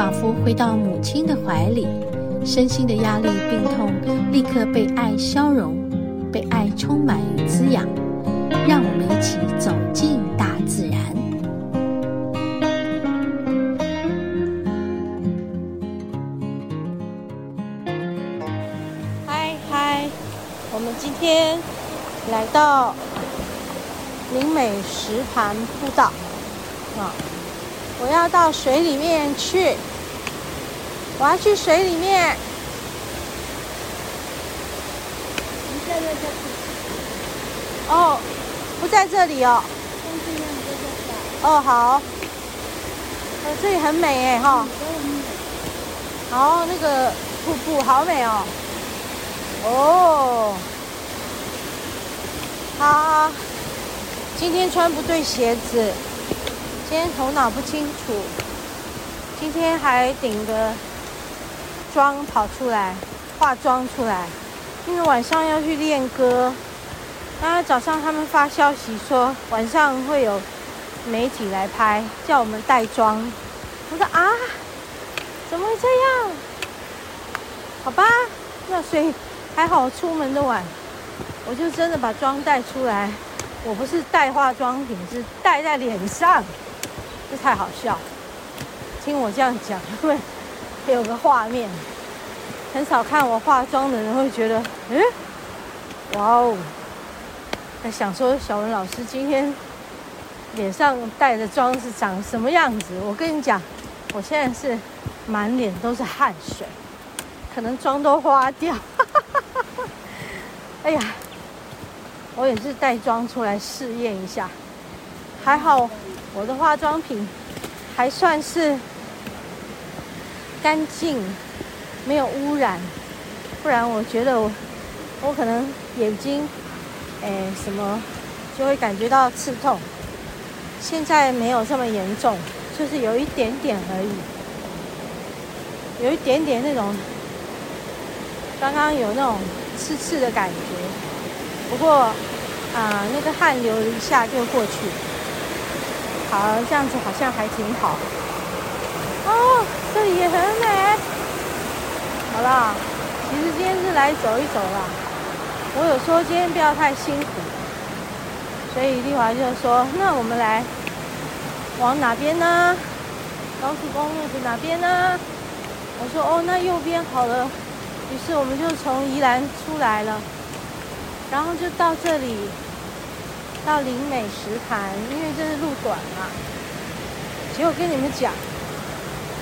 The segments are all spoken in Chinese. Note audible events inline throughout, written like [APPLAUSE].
仿佛回到母亲的怀里，身心的压力、病痛立刻被爱消融，被爱充满与滋养。让我们一起走进大自然。嗨嗨，我们今天来到林美石盘步道啊，我要到水里面去，我要去水里面。哦，不在这里哦。哦，好。呃，这里很美哎哈。好，那个瀑布好美哦。哦。好今天穿不对鞋子，今天头脑不清楚，今天还顶着妆跑出来，化妆出来，因为晚上要去练歌。刚刚早上他们发消息说晚上会有媒体来拍，叫我们带妆。我说啊，怎么会这样？好吧，那所以还好出门的晚。我就真的把妆带出来，我不是带化妆品，是带在脸上，这太好笑。听我这样讲，因 [LAUGHS] 为有个画面，很少看我化妆的人会觉得，嗯，哇哦，在想说小文老师今天脸上带的妆是长什么样子？我跟你讲，我现在是满脸都是汗水，可能妆都花掉。[LAUGHS] 哎呀！我也是带妆出来试验一下，还好我的化妆品还算是干净，没有污染，不然我觉得我我可能眼睛哎什么就会感觉到刺痛。现在没有这么严重，就是有一点点而已，有一点点那种刚刚有那种刺刺的感觉。不过，啊、那个汗流一下就过去。好，这样子好像还挺好。哦，这里也很美。好了，其实今天是来走一走啦。我有说今天不要太辛苦，所以丽华就说：“那我们来往哪边呢？高速公路的哪边呢？”我说：“哦，那右边好了。”于是我们就从宜兰出来了。然后就到这里，到林美石潭，因为这是路短嘛。结果跟你们讲，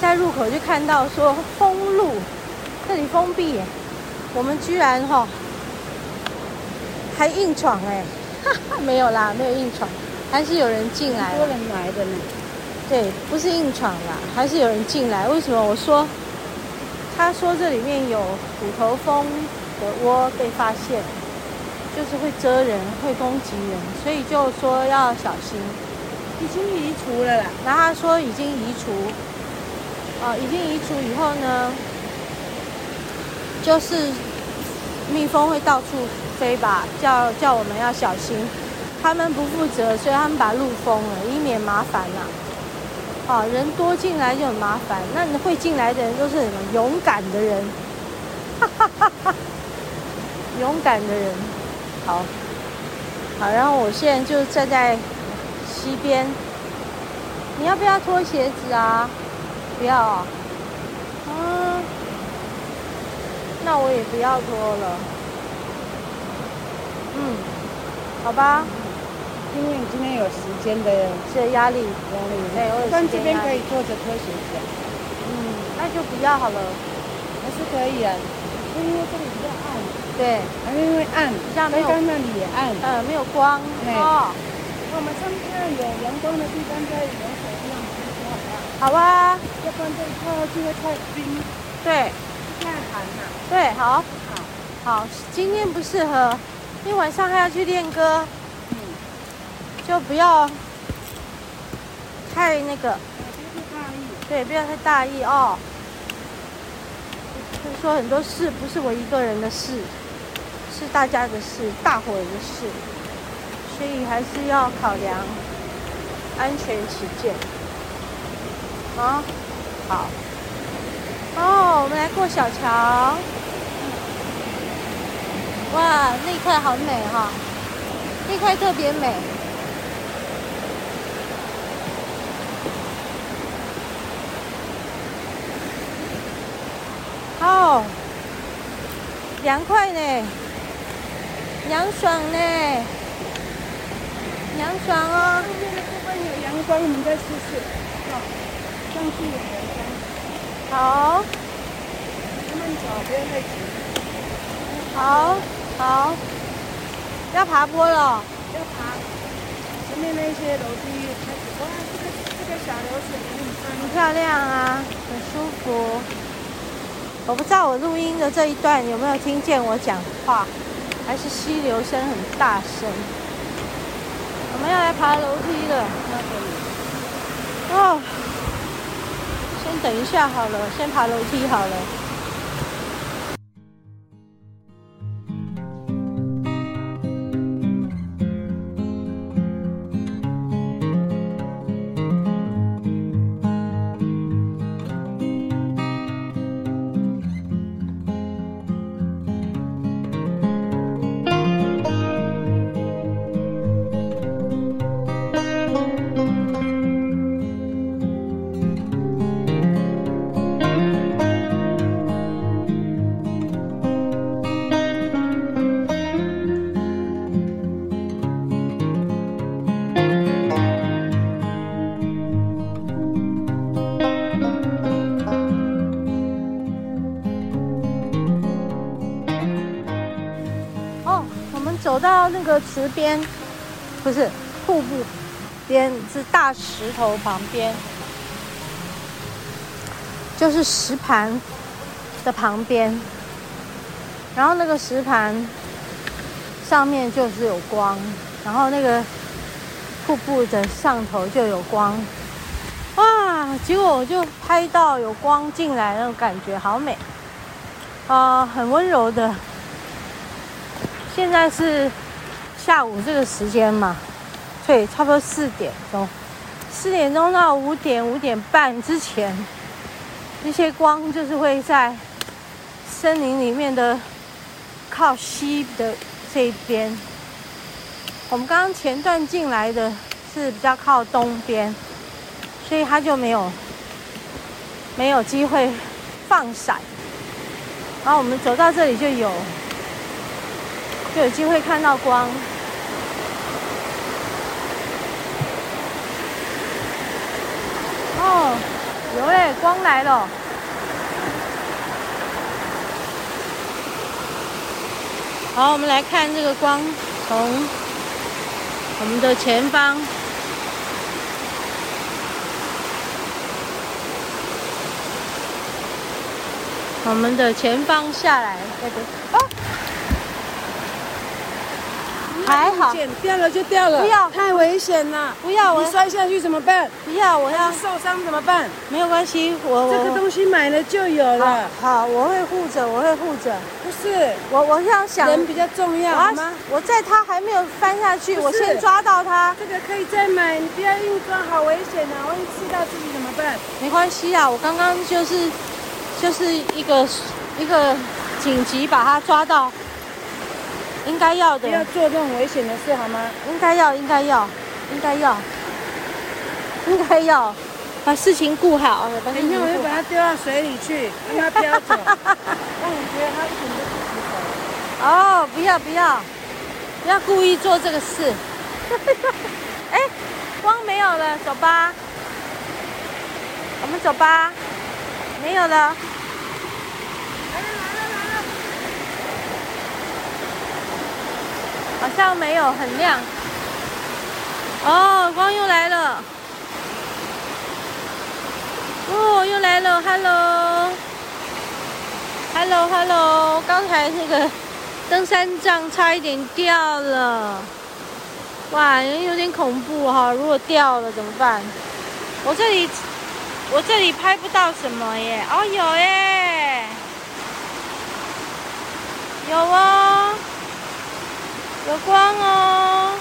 在入口就看到说封路，这里封闭耶。我们居然哈、哦、还硬闯哎，哈哈，没有啦，没有硬闯，还是有人进来。很多人来的呢。对，不是硬闯啦，还是有人进来。为什么？我说，他说这里面有虎头蜂的窝被发现。就是会蛰人，会攻击人，所以就说要小心。已经移除了啦，然后他说已经移除，哦，已经移除以后呢，就是蜜蜂会到处飞吧，叫叫我们要小心。他们不负责，所以他们把路封了，以免麻烦啦。哦，人多进来就很麻烦。那你会进来的人都是什么？勇敢的人，哈哈哈，勇敢的人。好，好，然后我现在就站在溪边。你要不要脱鞋子啊？不要啊。嗯，那我也不要拖了。嗯，好吧。因为你今天有时间的这压力，压力，对。但这边可以坐着脱鞋子。嗯，那就不要好了。还是可以啊，因为这里比较暗。对，还是因为暗，像没有刚那里也暗，呃，没有光。哦，我们上面有阳光的地方可以游水，这样子好不好？好啊，要不然这一块就会太冰。对，太寒了。对，好。好。好，今天不适合，因为晚上还要去练歌。嗯。就不要太那个。对，不要太大意哦。就是说很多事不是我一个人的事，是大家的事，大伙人的事，所以还是要考量安全起见。啊，好。哦，我们来过小桥。哇，那一块好美哈，那块特别美。哦，凉快呢，凉爽呢，凉爽哦。上面的部分有阳光，我们再试试。好，上去有阳光。好。慢慢走，不要太急。好，好。要爬坡了。要爬。前面那些楼梯开始，哇，这个这个小流水很很漂亮啊，很舒服。我不知道我录音的这一段有没有听见我讲话，还是溪流声很大声。我们要来爬楼梯了。哦，等一下好了，先爬楼梯好了。那个池边，不是瀑布边，是大石头旁边，就是石盘的旁边。然后那个石盘上面就是有光，然后那个瀑布的上头就有光。哇！结果我就拍到有光进来，那种感觉好美啊，很温柔的。现在是下午这个时间嘛，对，差不多四点钟，四点钟到五点五点半之前，那些光就是会在森林里面的靠西的这一边。我们刚刚前段进来的是比较靠东边，所以它就没有没有机会放闪。然后我们走到这里就有。就有机会看到光哦，有嘞，光来了。好，我们来看这个光从我们的前方，我们的前方下来，对对，哦。还好，掉了就掉了，不要，太危险了，不要，你摔下去怎么办？不要，我要受伤怎么办？没有关系，我这个东西买了就有了。好，好，我会护着，我会护着。不是，我我这样想，人比较重要，好吗？我在他还没有翻下去，我先抓到他。这个可以再买，你不要硬抓，好危险啊！万一刺到自己怎么办？没关系啊，我刚刚就是就是一个一个紧急把他抓到。应该要的，不要做这种危险的事，好吗？应该要，应该要，应该要，应该要，把事情顾好。等一下我就把它丢到水里去，让它飘走，[LAUGHS] 让你觉得它一点都不值得。哦，不要不要，不要故意做这个事。[LAUGHS] 哎，光没有了，走吧。我们走吧，没有了。好像没有很亮。哦，光又来了。哦，又来了，Hello，Hello。Hello 刚才那个登山杖差一点掉了，哇，有点恐怖哈！如果掉了怎么办？我这里我这里拍不到什么耶，哦有耶，有哦，有光哦，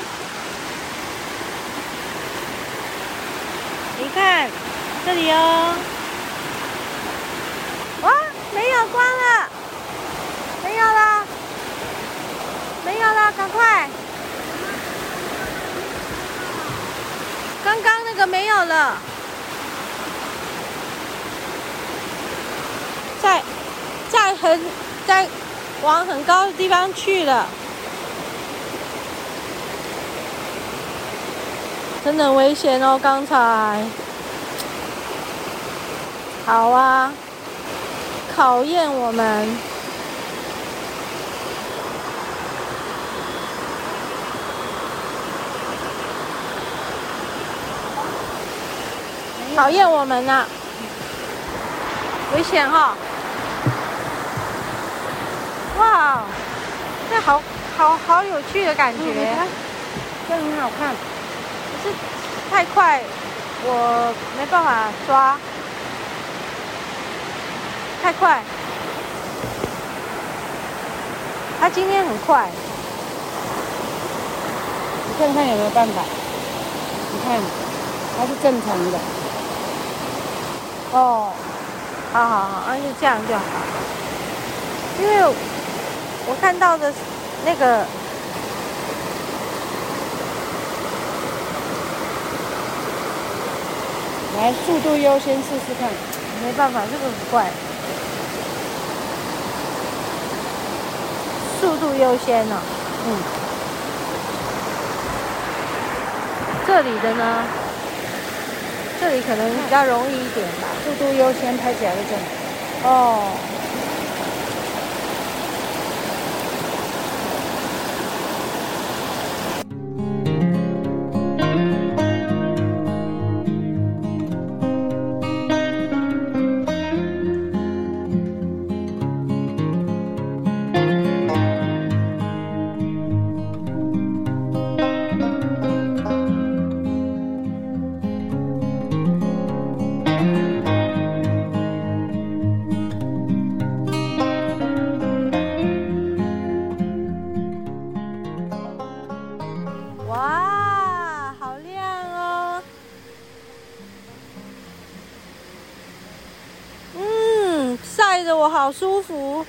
你看这里哦。没有光了，没有了，没有了，赶快！刚刚那个没有了，在在很在往很高的地方去了，真的很危险哦！刚才，好啊。考验我们，考验我们呢，危险哈！哇，这好好好有趣的感觉，这很好看，是太快，我没办法抓。太快，他今天很快，你看看有没有办法？你看，他是正常的。哦，好好好，那就这样就好。因为我看到的那个，来速度优先试试看，没办法，这个很怪。速度优先呢、嗯，这里的呢？这里可能比较容易一点吧。速度优先拍起来会这里。哦。舒服。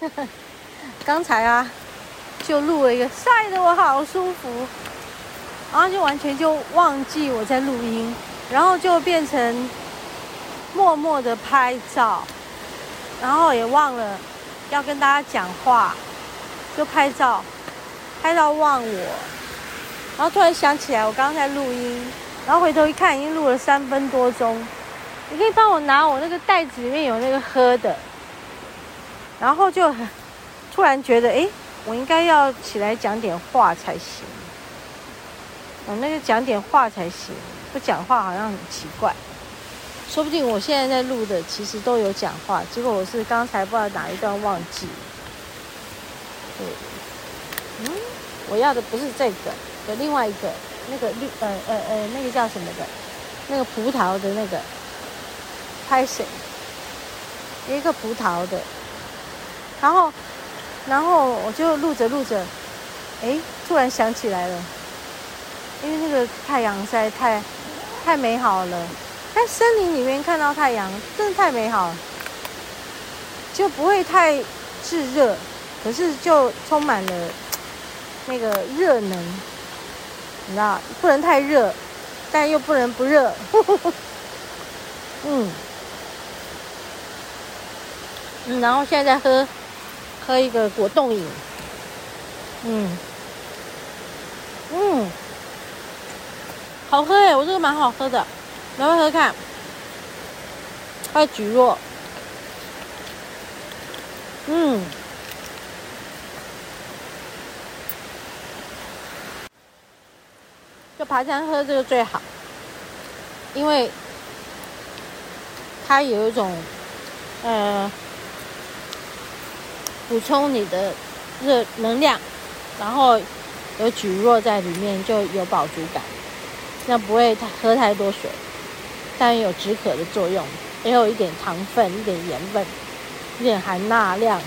[LAUGHS] 刚才啊，就录了一个晒得我好舒服，然后就完全就忘记我在录音，然后就变成。默默的拍照，然后也忘了要跟大家讲话，就拍照，拍到忘我，然后突然想起来我刚刚在录音，然后回头一看已经录了三分多钟，你可以帮我拿我那个袋子里面有那个喝的，然后就突然觉得哎，我应该要起来讲点话才行，我那个讲点话才行，不讲话好像很奇怪。说不定我现在在录的其实都有讲话，结果我是刚才不知道哪一段忘记。对，嗯，我要的不是这个，有另外一个，那个绿，呃呃呃，那个叫什么的，那个葡萄的那个，拍谁？一个葡萄的，然后，然后我就录着录着，哎，突然想起来了，因为那个太阳晒太，太美好了。在森林里面看到太阳，真的太美好了，就不会太炙热，可是就充满了那个热能，你知道，不能太热，但又不能不热。嗯，[LAUGHS] 嗯，然后现在在喝喝一个果冻饮，嗯，嗯，好喝哎，我这个蛮好喝的。来喝喝看，还有蒟蒻，嗯，就爬山喝这个最好，因为它有一种呃补充你的热能量，然后有蒟蒻在里面，就有饱足感。那不会太喝太多水，但也有止渴的作用，也有一点糖分、一点盐分、一点含钠量。